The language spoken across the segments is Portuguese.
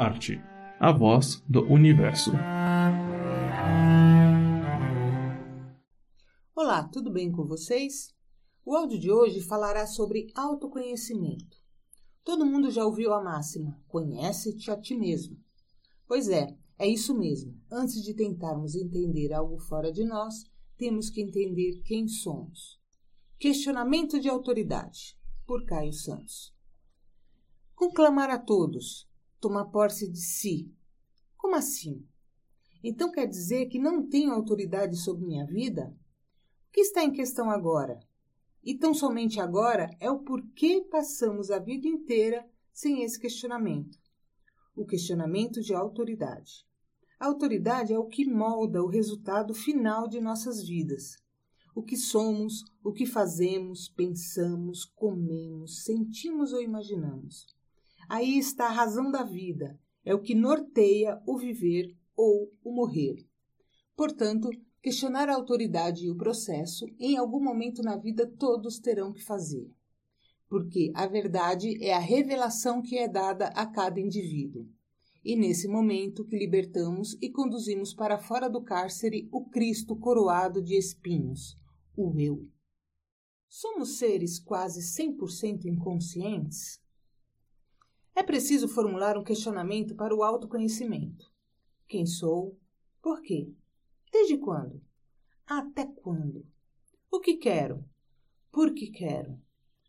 Arte, a voz do universo. Olá, tudo bem com vocês? O áudio de hoje falará sobre autoconhecimento. Todo mundo já ouviu a máxima: conhece-te a ti mesmo. Pois é, é isso mesmo. Antes de tentarmos entender algo fora de nós, temos que entender quem somos. Questionamento de autoridade, por Caio Santos. Conclamar a todos, tomar posse de si. Como assim? Então quer dizer que não tenho autoridade sobre minha vida? O que está em questão agora? E tão somente agora é o porquê passamos a vida inteira sem esse questionamento. O questionamento de autoridade. A autoridade é o que molda o resultado final de nossas vidas o que somos, o que fazemos, pensamos, comemos, sentimos ou imaginamos. Aí está a razão da vida, é o que norteia o viver ou o morrer. Portanto, questionar a autoridade e o processo, em algum momento na vida todos terão que fazer. Porque a verdade é a revelação que é dada a cada indivíduo. E nesse momento que libertamos e conduzimos para fora do cárcere o Cristo coroado de espinhos, o eu. Somos seres quase 100% inconscientes? É preciso formular um questionamento para o autoconhecimento. Quem sou? Por quê? Desde quando? Até quando? O que quero? Por que quero?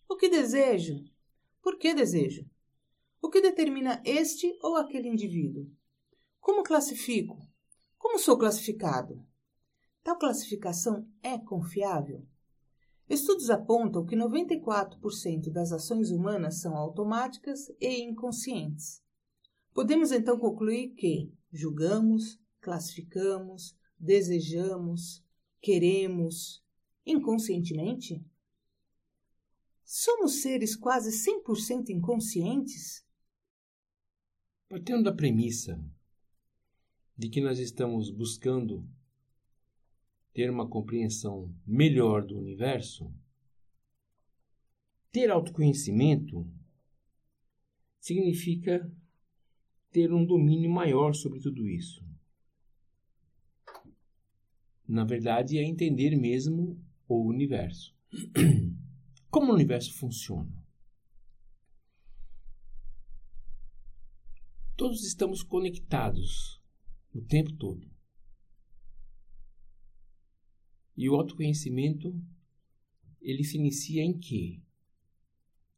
O que desejo? Por que desejo? O que determina este ou aquele indivíduo? Como classifico? Como sou classificado? Tal classificação é confiável? Estudos apontam que 94% das ações humanas são automáticas e inconscientes. Podemos então concluir que julgamos, classificamos, desejamos, queremos inconscientemente? Somos seres quase 100% inconscientes? Partindo da premissa de que nós estamos buscando ter uma compreensão melhor do universo, ter autoconhecimento significa ter um domínio maior sobre tudo isso. Na verdade, é entender mesmo o universo. Como o universo funciona? Todos estamos conectados o tempo todo. E o autoconhecimento, ele se inicia em quê?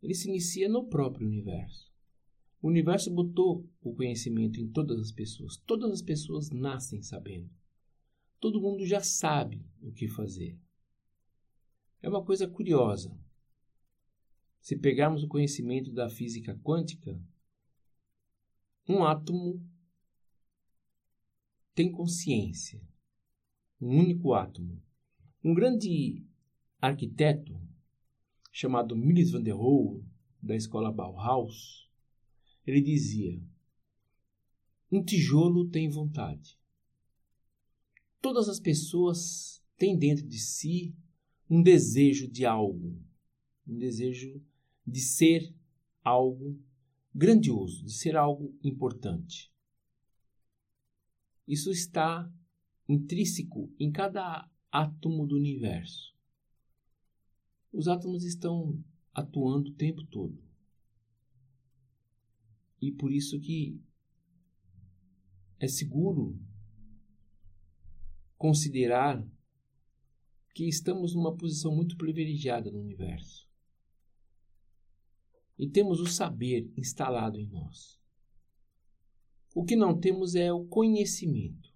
Ele se inicia no próprio universo. O universo botou o conhecimento em todas as pessoas. Todas as pessoas nascem sabendo. Todo mundo já sabe o que fazer. É uma coisa curiosa. Se pegarmos o conhecimento da física quântica, um átomo tem consciência. Um único átomo. Um grande arquiteto chamado Mies van der Rohe, da escola Bauhaus, ele dizia: Um tijolo tem vontade. Todas as pessoas têm dentro de si um desejo de algo, um desejo de ser algo grandioso, de ser algo importante. Isso está intrínseco em cada átomo do universo. Os átomos estão atuando o tempo todo. E por isso que é seguro considerar que estamos numa posição muito privilegiada no universo. E temos o saber instalado em nós. O que não temos é o conhecimento.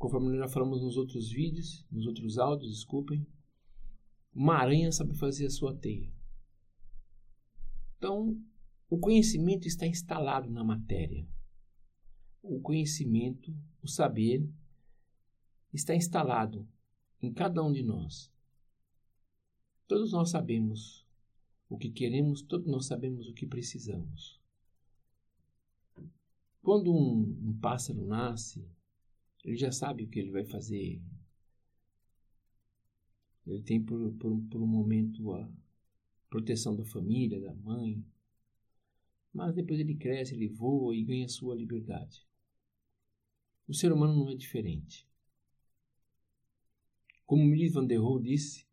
Conforme já falamos nos outros vídeos, nos outros áudios, desculpem, uma aranha sabe fazer a sua teia. Então, o conhecimento está instalado na matéria. O conhecimento, o saber, está instalado em cada um de nós. Todos nós sabemos o que queremos, todos nós sabemos o que precisamos. Quando um, um pássaro nasce, ele já sabe o que ele vai fazer. Ele tem por, por, por um momento a proteção da família, da mãe. Mas depois ele cresce, ele voa e ganha sua liberdade. O ser humano não é diferente. Como Mies van der Rohe disse,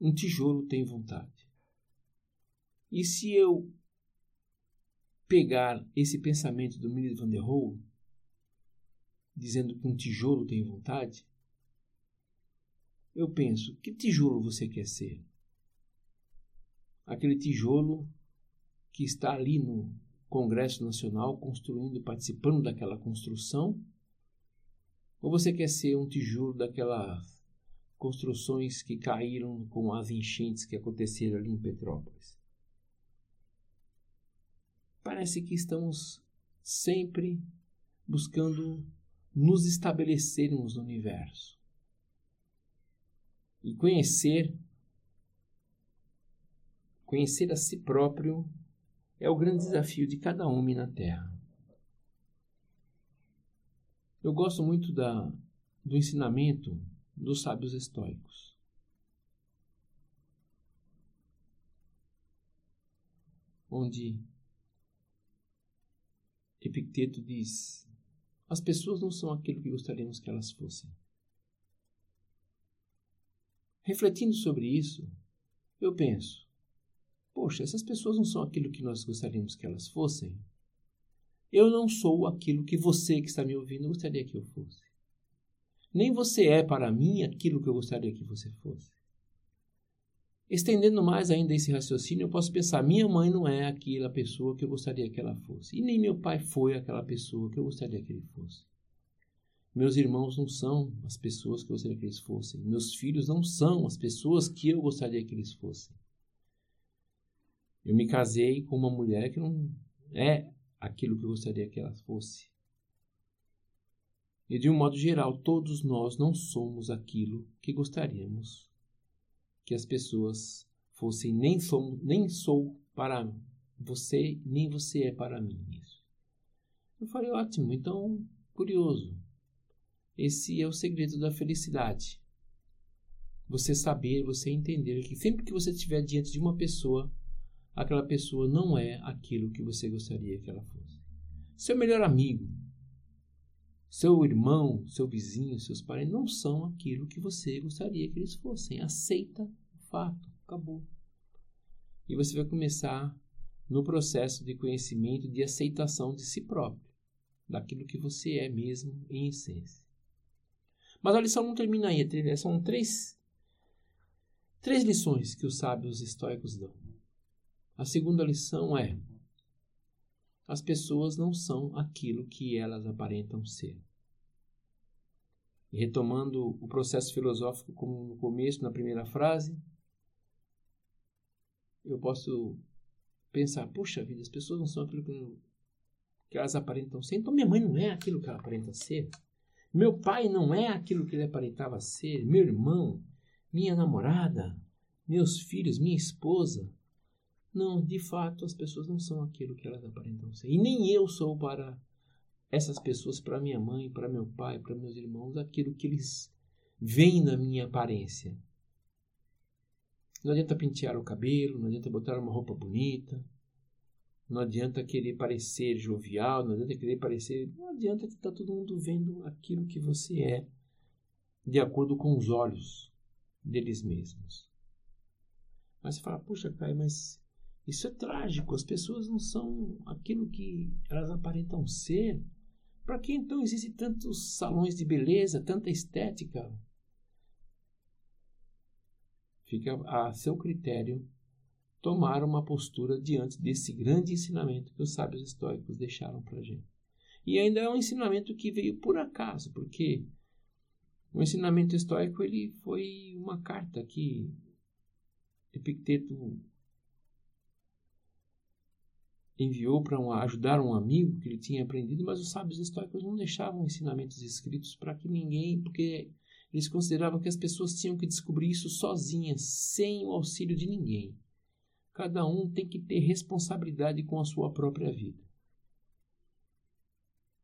um tijolo tem vontade. E se eu pegar esse pensamento do Mies van der Rohe, dizendo que um tijolo tem vontade, eu penso, que tijolo você quer ser? Aquele tijolo que está ali no Congresso Nacional construindo, participando daquela construção? Ou você quer ser um tijolo daquelas construções que caíram com as enchentes que aconteceram ali em Petrópolis. Parece que estamos sempre buscando nos estabelecermos no universo. E conhecer conhecer a si próprio é o grande desafio de cada homem na Terra. Eu gosto muito da, do ensinamento dos sábios estoicos. Onde Epicteto diz: as pessoas não são aquilo que gostaríamos que elas fossem. Refletindo sobre isso, eu penso: poxa, essas pessoas não são aquilo que nós gostaríamos que elas fossem. Eu não sou aquilo que você que está me ouvindo gostaria que eu fosse. Nem você é para mim aquilo que eu gostaria que você fosse. Estendendo mais ainda esse raciocínio, eu posso pensar: minha mãe não é aquela pessoa que eu gostaria que ela fosse, e nem meu pai foi aquela pessoa que eu gostaria que ele fosse. Meus irmãos não são as pessoas que eu gostaria que eles fossem. Meus filhos não são as pessoas que eu gostaria que eles fossem. Eu me casei com uma mulher que não é aquilo que eu gostaria que ela fosse. E de um modo geral, todos nós não somos aquilo que gostaríamos que as pessoas fossem, nem, somos, nem sou para você, nem você é para mim. Eu falei, ótimo, então, curioso. Esse é o segredo da felicidade. Você saber, você entender que sempre que você estiver diante de uma pessoa, aquela pessoa não é aquilo que você gostaria que ela fosse. Seu melhor amigo, seu irmão, seu vizinho, seus parentes não são aquilo que você gostaria que eles fossem. Aceita o fato, acabou. E você vai começar no processo de conhecimento, de aceitação de si próprio, daquilo que você é mesmo em essência. Mas a lição não termina aí, são três, três lições que os sábios estoicos dão. A segunda lição é as pessoas não são aquilo que elas aparentam ser. E retomando o processo filosófico como no começo, na primeira frase, eu posso pensar, puxa vida, as pessoas não são aquilo que, que elas aparentam ser. Então minha mãe não é aquilo que ela aparenta ser. Meu pai não é aquilo que ele aparentava ser. Meu irmão, minha namorada, meus filhos, minha esposa, não, de fato, as pessoas não são aquilo que elas aparentam ser. E nem eu sou para essas pessoas, para minha mãe, para meu pai, para meus irmãos, aquilo que eles veem na minha aparência. Não adianta pentear o cabelo, não adianta botar uma roupa bonita, não adianta querer parecer jovial, não adianta querer parecer. Não adianta que está todo mundo vendo aquilo que você é, de acordo com os olhos deles mesmos. Mas você fala, puxa, Caio, mas isso é trágico. As pessoas não são aquilo que elas aparentam ser. Para que então existem tantos salões de beleza, tanta estética? Fica a seu critério tomar uma postura diante desse grande ensinamento que os sábios estoicos deixaram para a gente. E ainda é um ensinamento que veio por acaso, porque o ensinamento estoico ele foi uma carta que Epicteto enviou para ajudar um amigo que ele tinha aprendido, mas os sábios estoicos não deixavam ensinamentos escritos para que ninguém, porque eles consideravam que as pessoas tinham que descobrir isso sozinhas, sem o auxílio de ninguém. Cada um tem que ter responsabilidade com a sua própria vida.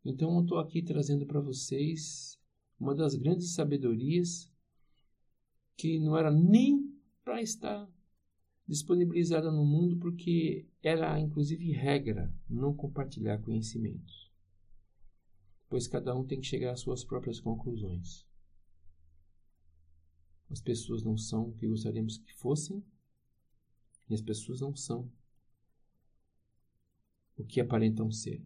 Então eu estou aqui trazendo para vocês uma das grandes sabedorias que não era nem para estar disponibilizada no mundo porque era inclusive regra não compartilhar conhecimentos, pois cada um tem que chegar às suas próprias conclusões. As pessoas não são o que gostaríamos que fossem e as pessoas não são o que aparentam ser.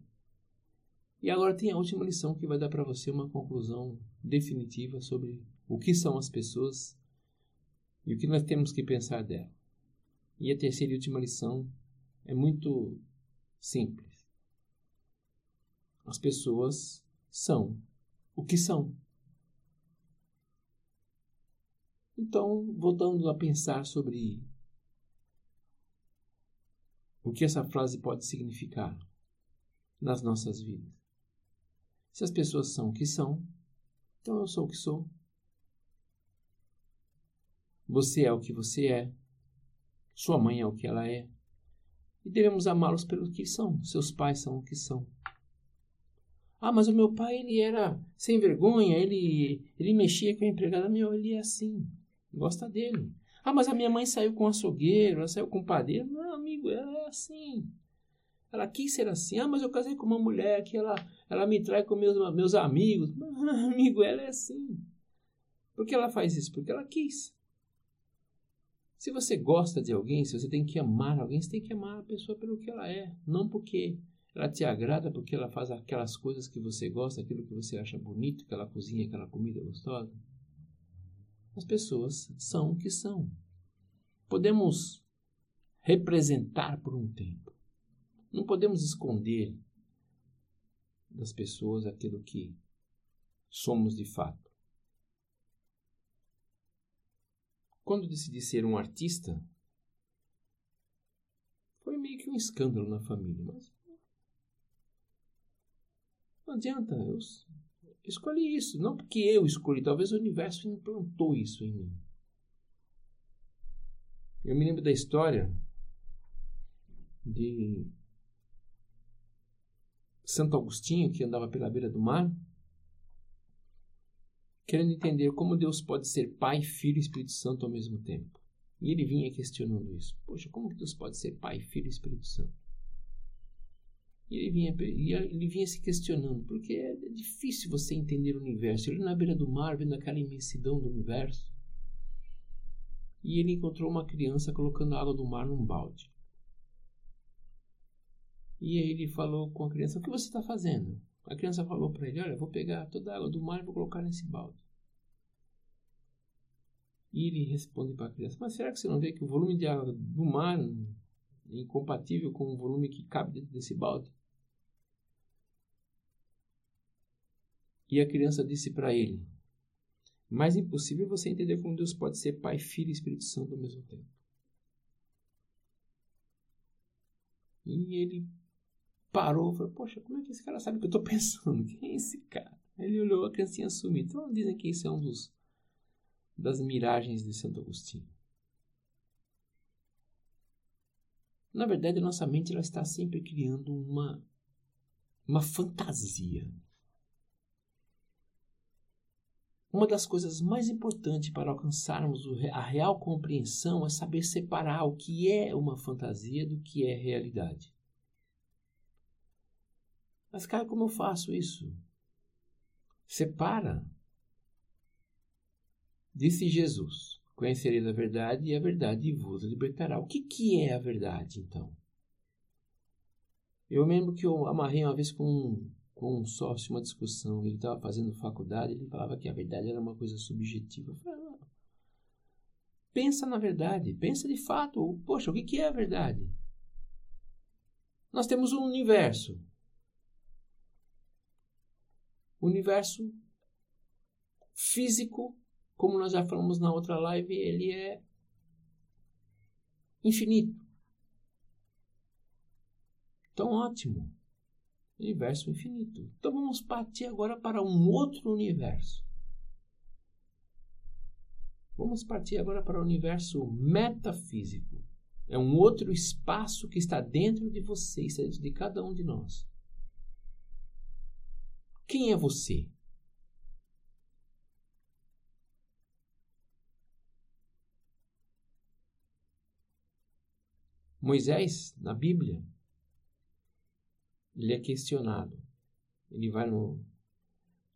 E agora tem a última lição que vai dar para você uma conclusão definitiva sobre o que são as pessoas e o que nós temos que pensar dela. E a terceira e última lição é muito simples. As pessoas são o que são. Então, voltando a pensar sobre o que essa frase pode significar nas nossas vidas. Se as pessoas são o que são, então eu sou o que sou. Você é o que você é. Sua mãe é o que ela é. E devemos amá-los pelo que são. Seus pais são o que são. Ah, mas o meu pai ele era sem vergonha, ele ele mexia com a empregada, meu, ele é assim. Gosta dele. Ah, mas a minha mãe saiu com açougueiro, ela saiu com padeiro. Não, amigo, ela é assim. Ela quis ser assim. Ah, mas eu casei com uma mulher que ela, ela me trai com meus, meus amigos. Ah, amigo, ela é assim. Por que ela faz isso? Porque ela quis. Se você gosta de alguém, se você tem que amar alguém, você tem que amar a pessoa pelo que ela é. Não porque ela te agrada, porque ela faz aquelas coisas que você gosta, aquilo que você acha bonito, que ela cozinha aquela comida gostosa. As pessoas são o que são. Podemos representar por um tempo. Não podemos esconder das pessoas aquilo que somos de fato. Quando decidi ser um artista, foi meio que um escândalo na família, mas não adianta, eu escolhi isso, não porque eu escolhi, talvez o universo implantou isso em mim. Eu me lembro da história de Santo Agostinho, que andava pela beira do mar, querendo entender como Deus pode ser Pai, Filho e Espírito Santo ao mesmo tempo. E ele vinha questionando isso. Poxa, como que Deus pode ser Pai, Filho e Espírito Santo? E ele vinha, ele vinha se questionando, porque é difícil você entender o universo. Ele na beira do mar, vendo aquela imensidão do universo. E ele encontrou uma criança colocando água do mar num balde. E ele falou com a criança: O que você está fazendo? A criança falou para ele: Olha, vou pegar toda a água do mar e vou colocar nesse balde. E ele responde para a criança: Mas será que você não vê que o volume de água do mar é incompatível com o volume que cabe dentro desse balde? E a criança disse para ele: Mas impossível você entender como Deus pode ser Pai, Filho e Espírito Santo ao mesmo tempo. E ele parou e falou: Poxa, como é que esse cara sabe o que eu estou pensando? Quem é esse cara? Ele olhou a criancinha sumir. Então dizem que isso é um dos das miragens de Santo Agostinho. Na verdade, a nossa mente ela está sempre criando uma, uma fantasia. Uma das coisas mais importantes para alcançarmos a real compreensão é saber separar o que é uma fantasia do que é realidade. Mas, cara, como eu faço isso? Separa. Disse Jesus: Conhecereis a verdade e a verdade vos libertará. O que, que é a verdade, então? Eu lembro que eu amarrei uma vez com um, com um sócio uma discussão. Ele estava fazendo faculdade, ele falava que a verdade era uma coisa subjetiva. Eu falei, ah, pensa na verdade, pensa de fato. Poxa, o que, que é a verdade? Nós temos um universo o universo físico, como nós já falamos na outra live, ele é infinito. Então, ótimo. Universo infinito. Então vamos partir agora para um outro universo. Vamos partir agora para o universo metafísico. É um outro espaço que está dentro de você, está dentro de cada um de nós. Quem é você? Moisés, na Bíblia, ele é questionado. Ele vai no,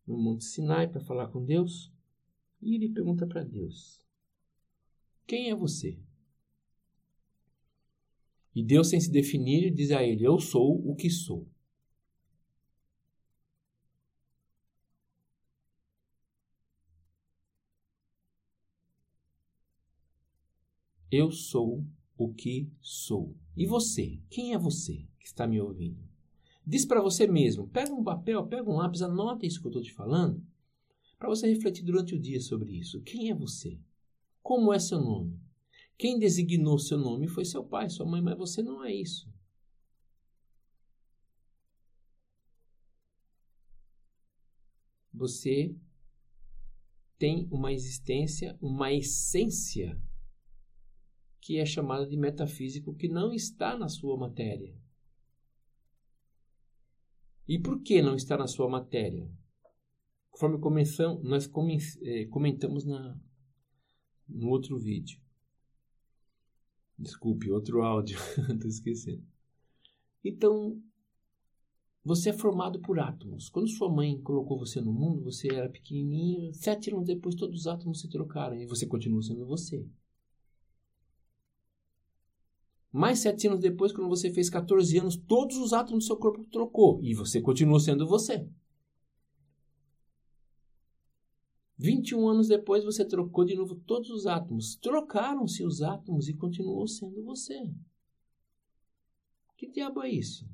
no Monte Sinai para falar com Deus e ele pergunta para Deus: Quem é você? E Deus, sem se definir, diz a ele: Eu sou o que sou. Eu sou o que sou. E você? Quem é você que está me ouvindo? Diz para você mesmo, pega um papel, pega um lápis, anota isso que eu estou te falando, para você refletir durante o dia sobre isso. Quem é você? Como é seu nome? Quem designou seu nome foi seu pai, sua mãe, mas você não é isso. Você tem uma existência, uma essência que é chamada de metafísico que não está na sua matéria. E por que não está na sua matéria? Conforme nós eh, comentamos na, no outro vídeo. Desculpe, outro áudio, estou esquecendo. Então, você é formado por átomos. Quando sua mãe colocou você no mundo, você era pequenininho. Sete anos depois, todos os átomos se trocaram e você continua sendo você. Mais sete anos depois, quando você fez 14 anos, todos os átomos do seu corpo trocou e você continua sendo você. 21 anos depois, você trocou de novo todos os átomos. Trocaram-se os átomos e continuou sendo você. Que diabo é isso?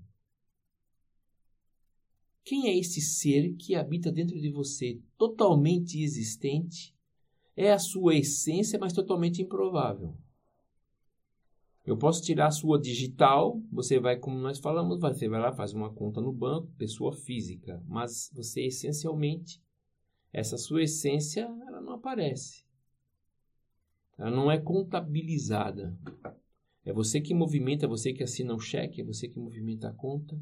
Quem é esse ser que habita dentro de você, totalmente existente? É a sua essência, mas totalmente improvável. Eu posso tirar a sua digital, você vai, como nós falamos, você vai lá, faz uma conta no banco, pessoa física, mas você essencialmente, essa sua essência, ela não aparece. Ela não é contabilizada. É você que movimenta, é você que assina o cheque, é você que movimenta a conta.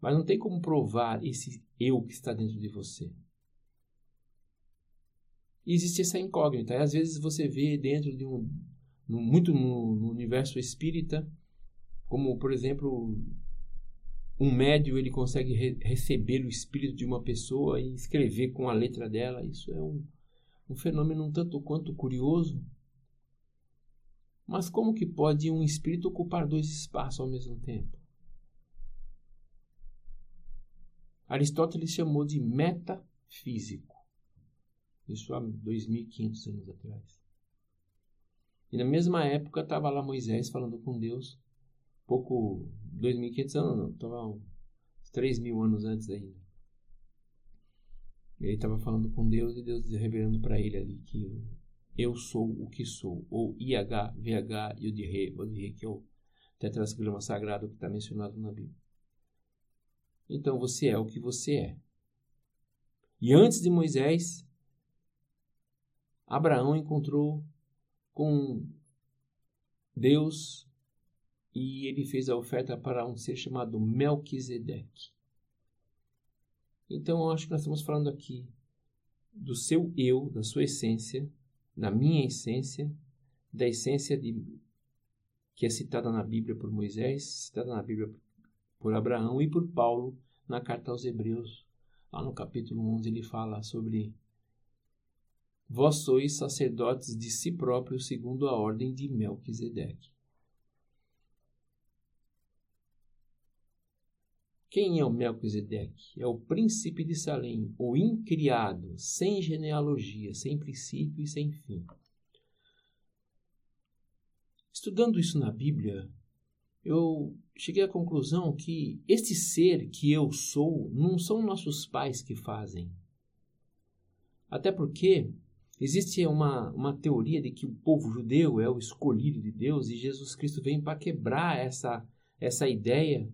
Mas não tem como provar esse eu que está dentro de você. E existe essa incógnita. E às vezes você vê dentro de um, no, muito no, no, universo espírita, como por exemplo um médio ele consegue re receber o espírito de uma pessoa e escrever com a letra dela. Isso é um, um fenômeno um tanto quanto curioso. Mas como que pode um espírito ocupar dois espaços ao mesmo tempo? Aristóteles chamou de metafísico. Isso há 2.500 anos atrás. E na mesma época estava lá Moisés falando com Deus, pouco, 2.500 anos, não, estava uns 3 mil anos antes ainda. Ele estava falando com Deus e Deus revelando para ele ali que eu sou o que sou, ou IH, VH, Yud-Re, Vod-Re, que é o tetrasgrama sagrado que está mencionado na Bíblia. Então você é o que você é. E antes de Moisés, Abraão encontrou com Deus e ele fez a oferta para um ser chamado Melquisedeque. Então, eu acho que nós estamos falando aqui do seu eu, da sua essência, da minha essência, da essência de, que é citada na Bíblia por Moisés, citada na Bíblia por Abraão e por Paulo na carta aos Hebreus. Lá no capítulo 11 ele fala sobre Vós sois sacerdotes de si próprios segundo a ordem de Melquisedeque. Quem é o Melquisedeque? É o príncipe de Salém, o incriado, sem genealogia, sem princípio e sem fim. Estudando isso na Bíblia, eu cheguei à conclusão que este ser que eu sou não são nossos pais que fazem. Até porque Existe uma, uma teoria de que o povo judeu é o escolhido de Deus e Jesus Cristo vem para quebrar essa, essa ideia,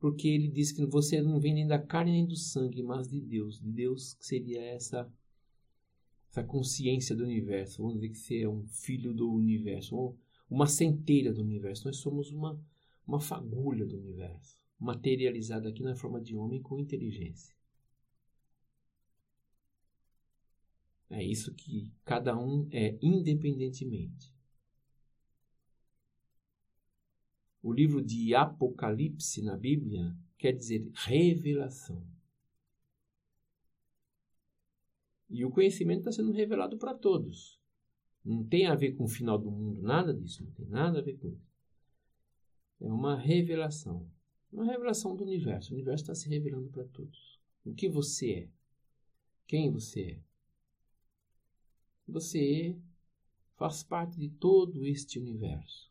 porque ele diz que você não vem nem da carne nem do sangue, mas de Deus. De Deus que seria essa, essa consciência do universo. Vamos dizer que você é um filho do universo, ou uma centelha do universo. Nós somos uma, uma fagulha do universo, materializada aqui na forma de homem com inteligência. É isso que cada um é independentemente. o livro de Apocalipse na Bíblia quer dizer revelação. E o conhecimento está sendo revelado para todos. Não tem a ver com o final do mundo, nada disso, não tem nada a ver com isso. É uma revelação. Uma revelação do universo. O universo está se revelando para todos. O que você é? Quem você é? Você faz parte de todo este universo.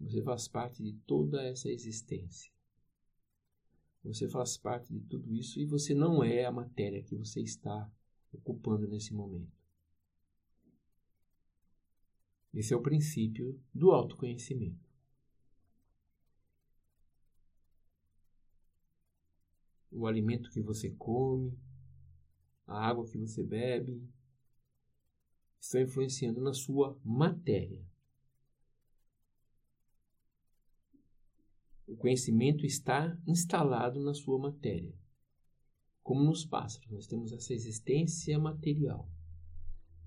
Você faz parte de toda essa existência. Você faz parte de tudo isso e você não é a matéria que você está ocupando nesse momento. Esse é o princípio do autoconhecimento. O alimento que você come, a água que você bebe, estão influenciando na sua matéria. O conhecimento está instalado na sua matéria. Como nos pássaros, nós temos essa existência material.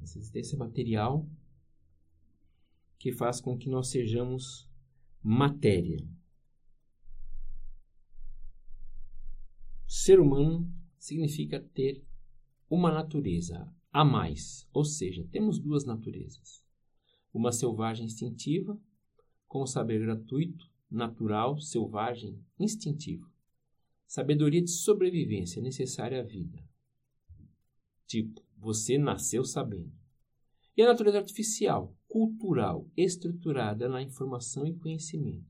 Essa existência material que faz com que nós sejamos matéria. Ser humano significa ter uma natureza a mais, ou seja, temos duas naturezas. Uma selvagem instintiva, com o saber gratuito, natural, selvagem, instintivo. Sabedoria de sobrevivência necessária à vida. Tipo, você nasceu sabendo. E a natureza artificial, cultural, estruturada na informação e conhecimento.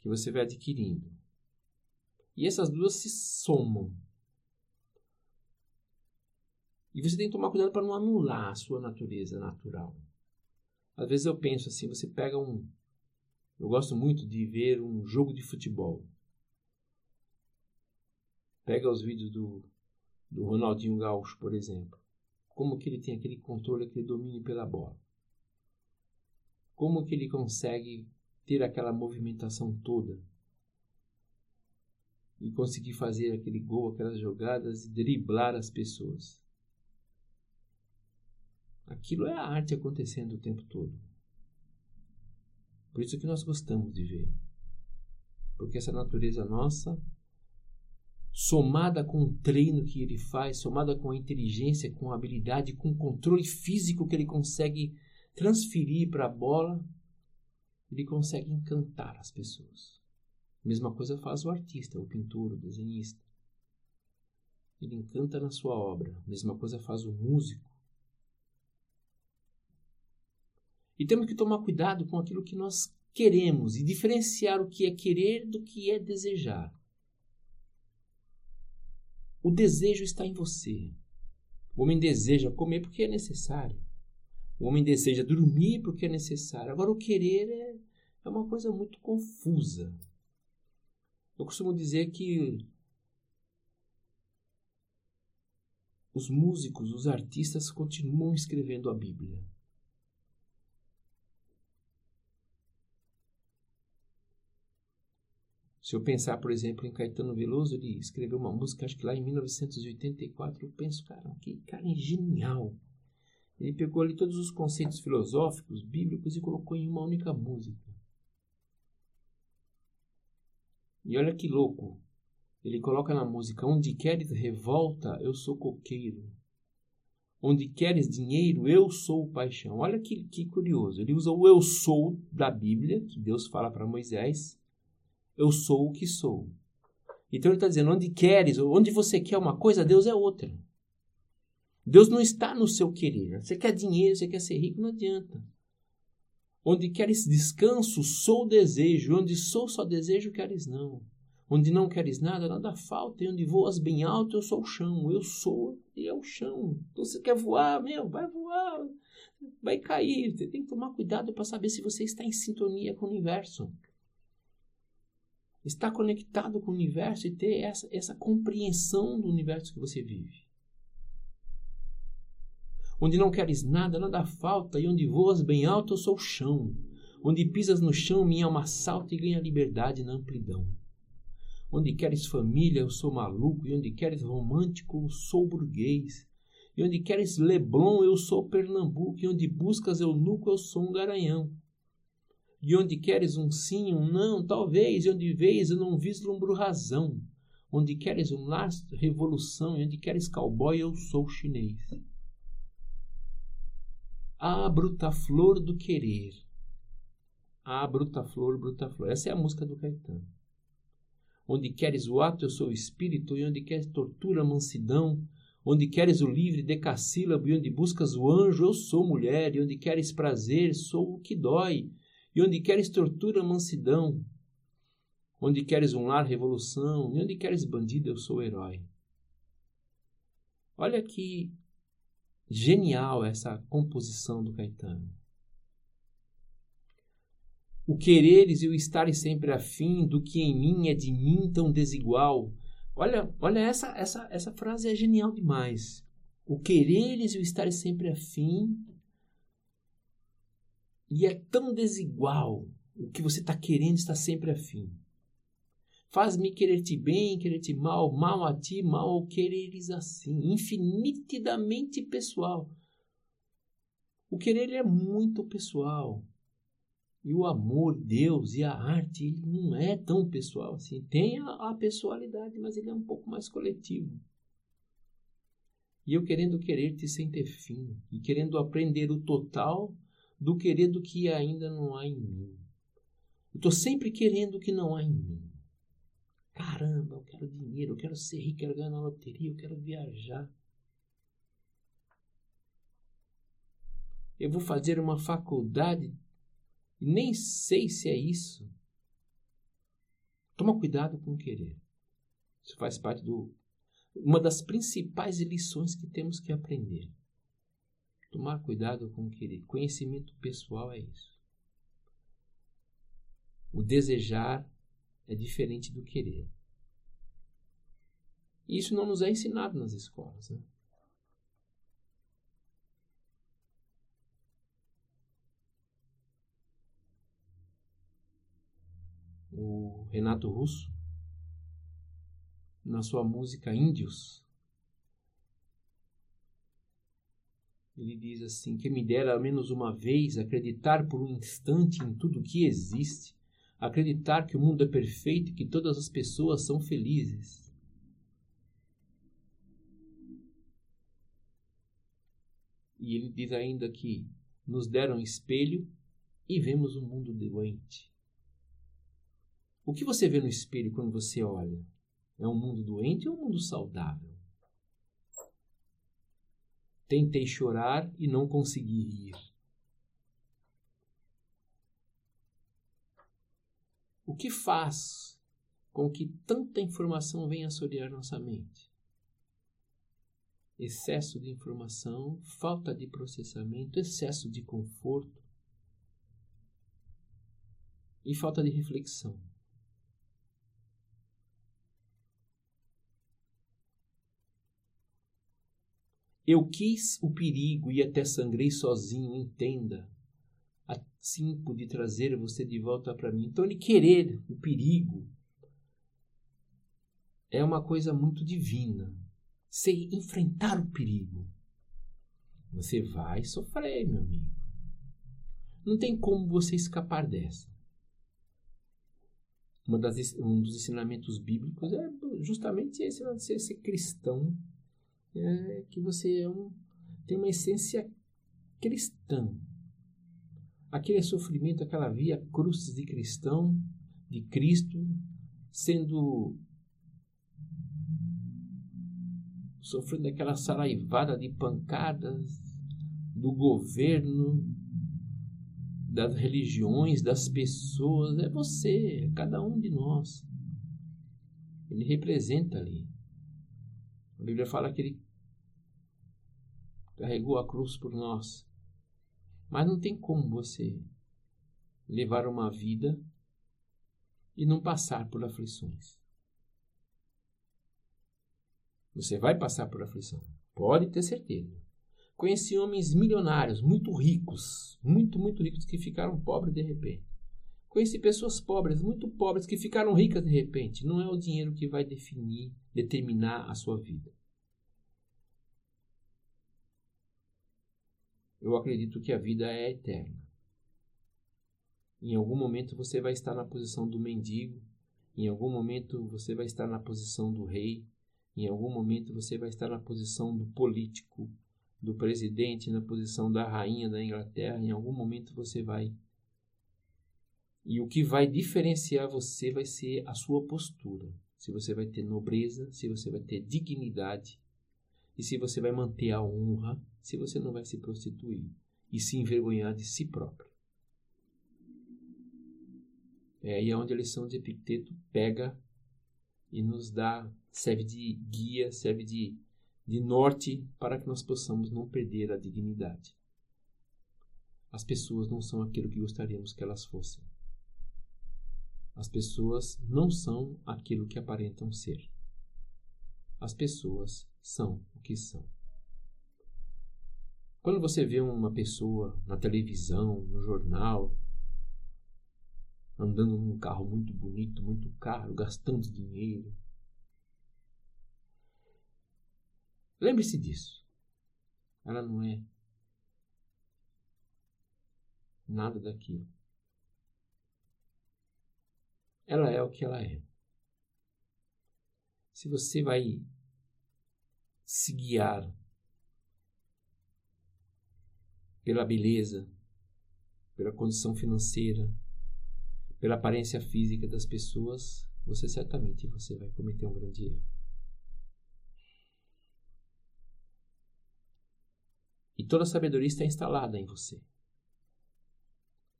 Que você vai adquirindo. E essas duas se somam. E você tem que tomar cuidado para não anular a sua natureza natural. Às vezes eu penso assim, você pega um. Eu gosto muito de ver um jogo de futebol. Pega os vídeos do, do Ronaldinho Gaúcho, por exemplo. Como que ele tem aquele controle, aquele domínio pela bola. Como que ele consegue ter aquela movimentação toda e conseguir fazer aquele gol, aquelas jogadas e driblar as pessoas. Aquilo é a arte acontecendo o tempo todo. Por isso que nós gostamos de ver. Porque essa natureza nossa, somada com o treino que ele faz, somada com a inteligência, com a habilidade, com o controle físico que ele consegue transferir para a bola, ele consegue encantar as pessoas. Mesma coisa faz o artista, o pintor, o desenhista. Ele encanta na sua obra. Mesma coisa faz o músico. E temos que tomar cuidado com aquilo que nós queremos e diferenciar o que é querer do que é desejar. O desejo está em você. O homem deseja comer porque é necessário. O homem deseja dormir porque é necessário. Agora, o querer é, é uma coisa muito confusa. Eu costumo dizer que os músicos, os artistas continuam escrevendo a Bíblia. Se eu pensar, por exemplo, em Caetano Veloso, ele escreveu uma música, acho que lá em 1984, eu penso, cara, que cara genial. Ele pegou ali todos os conceitos filosóficos, bíblicos e colocou em uma única música. E olha que louco. Ele coloca na música: Onde queres revolta, eu sou coqueiro. Onde queres dinheiro, eu sou paixão. Olha que, que curioso. Ele usa o eu sou da Bíblia, que Deus fala para Moisés, eu sou o que sou. Então ele está dizendo: onde queres, onde você quer uma coisa, Deus é outra. Deus não está no seu querer. Você quer dinheiro, você quer ser rico, não adianta. Onde queres descanso, sou desejo. Onde sou só desejo, queres não. Onde não queres nada, nada falta. E onde voas bem alto, eu sou o chão. Eu sou e é o chão. Então você quer voar, meu, vai voar. Vai cair. Você tem que tomar cuidado para saber se você está em sintonia com o universo estar conectado com o universo e ter essa, essa compreensão do universo que você vive. Onde não queres nada, nada falta, e onde voas bem alto, eu sou o chão. Onde pisas no chão, minha alma salta e ganha liberdade na amplidão. Onde queres família, eu sou maluco, e onde queres romântico, eu sou burguês. E onde queres Leblon, eu sou Pernambuco. E onde buscas eunuco, eu sou um garanhão. E onde queres um sim, um não, talvez. E onde vês, eu não vislumbro razão. Onde queres um lastro, revolução. E onde queres cowboy, eu sou chinês. Ah, bruta flor do querer. Ah, bruta flor, bruta flor. Essa é a música do Caetano. Onde queres o ato, eu sou o espírito. E onde queres tortura, mansidão. Onde queres o livre decassílabo e onde buscas o anjo, eu sou mulher, e onde queres prazer, sou o que dói, e onde queres tortura, mansidão, onde queres um lar, revolução, e onde queres bandido, eu sou herói. Olha que genial essa composição do Caetano. O quereres e o estares sempre afim do que em mim é de mim tão desigual, Olha, olha essa, essa, essa frase é genial demais. O quereres e o estar sempre afim. E é tão desigual. O que você está querendo está sempre afim. Faz-me querer-te bem, querer-te mal, mal a ti, mal ao quereres assim. Infinitamente pessoal. O querer é muito pessoal. E o amor, Deus e a arte, ele não é tão pessoal assim. Tem a, a pessoalidade, mas ele é um pouco mais coletivo. E eu querendo querer-te sem ter fim, e querendo aprender o total do querer do que ainda não há em mim. Eu estou sempre querendo o que não há em mim. Caramba, eu quero dinheiro, eu quero ser rico, eu quero ganhar na loteria, eu quero viajar. Eu vou fazer uma faculdade e nem sei se é isso. Toma cuidado com querer. Isso faz parte do uma das principais lições que temos que aprender. Tomar cuidado com querer. Conhecimento pessoal é isso. O desejar é diferente do querer. E isso não nos é ensinado nas escolas. Né? o Renato Russo, na sua música Índios, ele diz assim: que me dera ao menos uma vez acreditar por um instante em tudo que existe, acreditar que o mundo é perfeito e que todas as pessoas são felizes. E ele diz ainda que nos deram espelho e vemos o um mundo doente. O que você vê no espelho quando você olha? É um mundo doente ou um mundo saudável? Tentei chorar e não consegui rir. O que faz com que tanta informação venha assorear nossa mente? Excesso de informação, falta de processamento, excesso de conforto e falta de reflexão. Eu quis o perigo e até sangrei sozinho, entenda. Assim pude trazer você de volta para mim. Então, ele querer o perigo é uma coisa muito divina. Você enfrentar o perigo. Você vai sofrer, meu amigo. Não tem como você escapar dessa. Das, um dos ensinamentos bíblicos é justamente esse, de ser, ser cristão é que você é um, tem uma essência cristã. Aquele sofrimento, aquela via cruz de cristão, de Cristo, sendo sofrendo aquela saraivada de pancadas do governo, das religiões, das pessoas, é você, é cada um de nós. Ele representa ali. A Bíblia fala que ele carregou a cruz por nós. Mas não tem como você levar uma vida e não passar por aflições. Você vai passar por aflição, pode ter certeza. Conheci homens milionários, muito ricos, muito, muito ricos, que ficaram pobres de repente. Conheci pessoas pobres, muito pobres, que ficaram ricas de repente. Não é o dinheiro que vai definir determinar a sua vida. eu acredito que a vida é eterna. Em algum momento você vai estar na posição do mendigo, em algum momento você vai estar na posição do rei, em algum momento você vai estar na posição do político, do presidente, na posição da rainha da Inglaterra, em algum momento você vai. E o que vai diferenciar você vai ser a sua postura. Se você vai ter nobreza, se você vai ter dignidade, e se você vai manter a honra, se você não vai se prostituir e se envergonhar de si próprio. É aí onde a lição de Epicteto pega e nos dá, serve de guia, serve de, de norte para que nós possamos não perder a dignidade. As pessoas não são aquilo que gostaríamos que elas fossem. As pessoas não são aquilo que aparentam ser. As pessoas são o que são. Quando você vê uma pessoa na televisão, no jornal, andando num carro muito bonito, muito caro, gastando dinheiro. Lembre-se disso. Ela não é nada daquilo. Ela é o que ela é. Se você vai se guiar pela beleza, pela condição financeira, pela aparência física das pessoas, você certamente você vai cometer um grande erro. E toda sabedoria está instalada em você.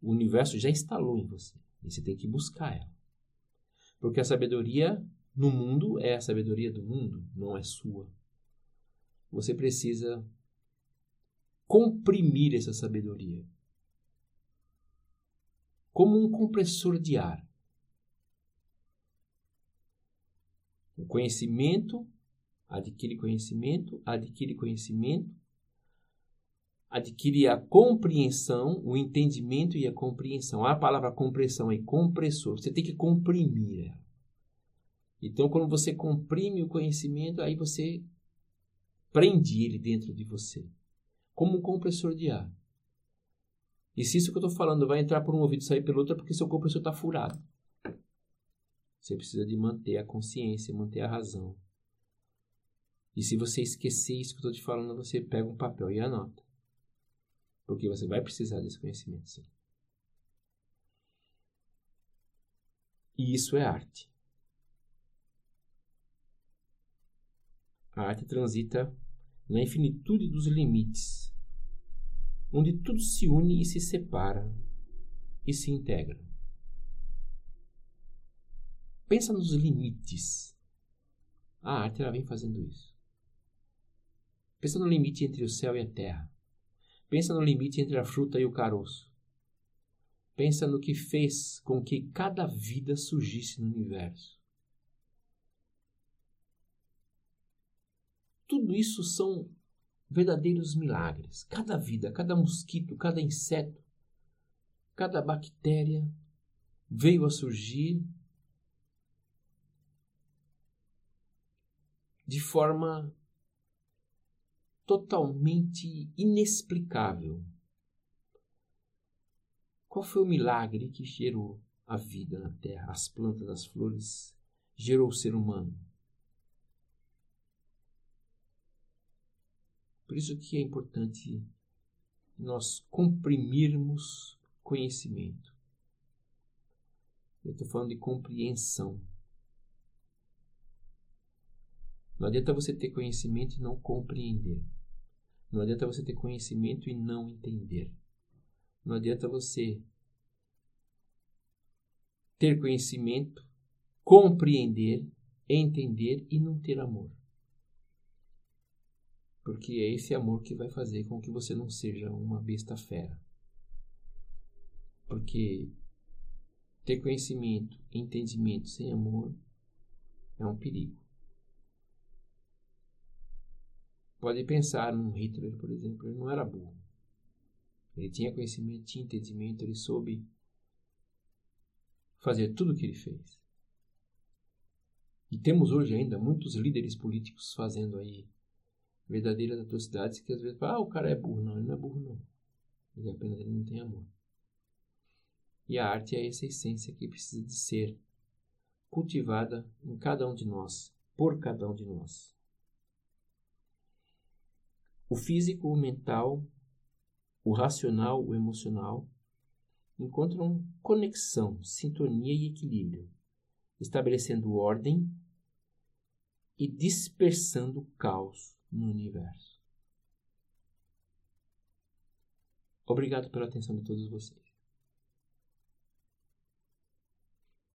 O universo já instalou em você. E você tem que buscar ela. Porque a sabedoria no mundo é a sabedoria do mundo, não é sua. Você precisa comprimir essa sabedoria como um compressor de ar. O conhecimento adquire conhecimento, adquire conhecimento, adquire a compreensão, o entendimento e a compreensão. A palavra compreensão é compressor. Você tem que comprimir ela. Então, quando você comprime o conhecimento, aí você prende ele dentro de você, como um compressor de ar. E se isso que eu estou falando vai entrar por um ouvido e sair pelo outro, é porque seu compressor está furado. Você precisa de manter a consciência, manter a razão. E se você esquecer isso que eu estou te falando, você pega um papel e anota. Porque você vai precisar desse conhecimento, sim. E isso é arte. A arte transita na infinitude dos limites onde tudo se une e se separa e se integra. Pensa nos limites. A arte ela vem fazendo isso. Pensa no limite entre o céu e a terra. Pensa no limite entre a fruta e o caroço. Pensa no que fez com que cada vida surgisse no universo. Tudo isso são verdadeiros milagres. Cada vida, cada mosquito, cada inseto, cada bactéria veio a surgir de forma totalmente inexplicável. Qual foi o milagre que gerou a vida na terra, as plantas, as flores, gerou o ser humano? Por isso que é importante nós comprimirmos conhecimento. Eu estou falando de compreensão. Não adianta você ter conhecimento e não compreender. Não adianta você ter conhecimento e não entender. Não adianta você ter conhecimento, compreender, entender e não ter amor. Porque é esse amor que vai fazer com que você não seja uma besta fera. Porque ter conhecimento, entendimento sem amor é um perigo. Pode pensar num Hitler, por exemplo, ele não era burro. Ele tinha conhecimento, tinha entendimento, ele soube fazer tudo o que ele fez. E temos hoje ainda muitos líderes políticos fazendo aí verdadeiras atrocidades que às vezes ah, o cara é burro. Não, ele não é burro, não. Ele apenas ele não tem amor. E a arte é essa essência que precisa de ser cultivada em cada um de nós, por cada um de nós. O físico, o mental, o racional, o emocional encontram conexão, sintonia e equilíbrio, estabelecendo ordem e dispersando caos no universo. Obrigado pela atenção de todos vocês.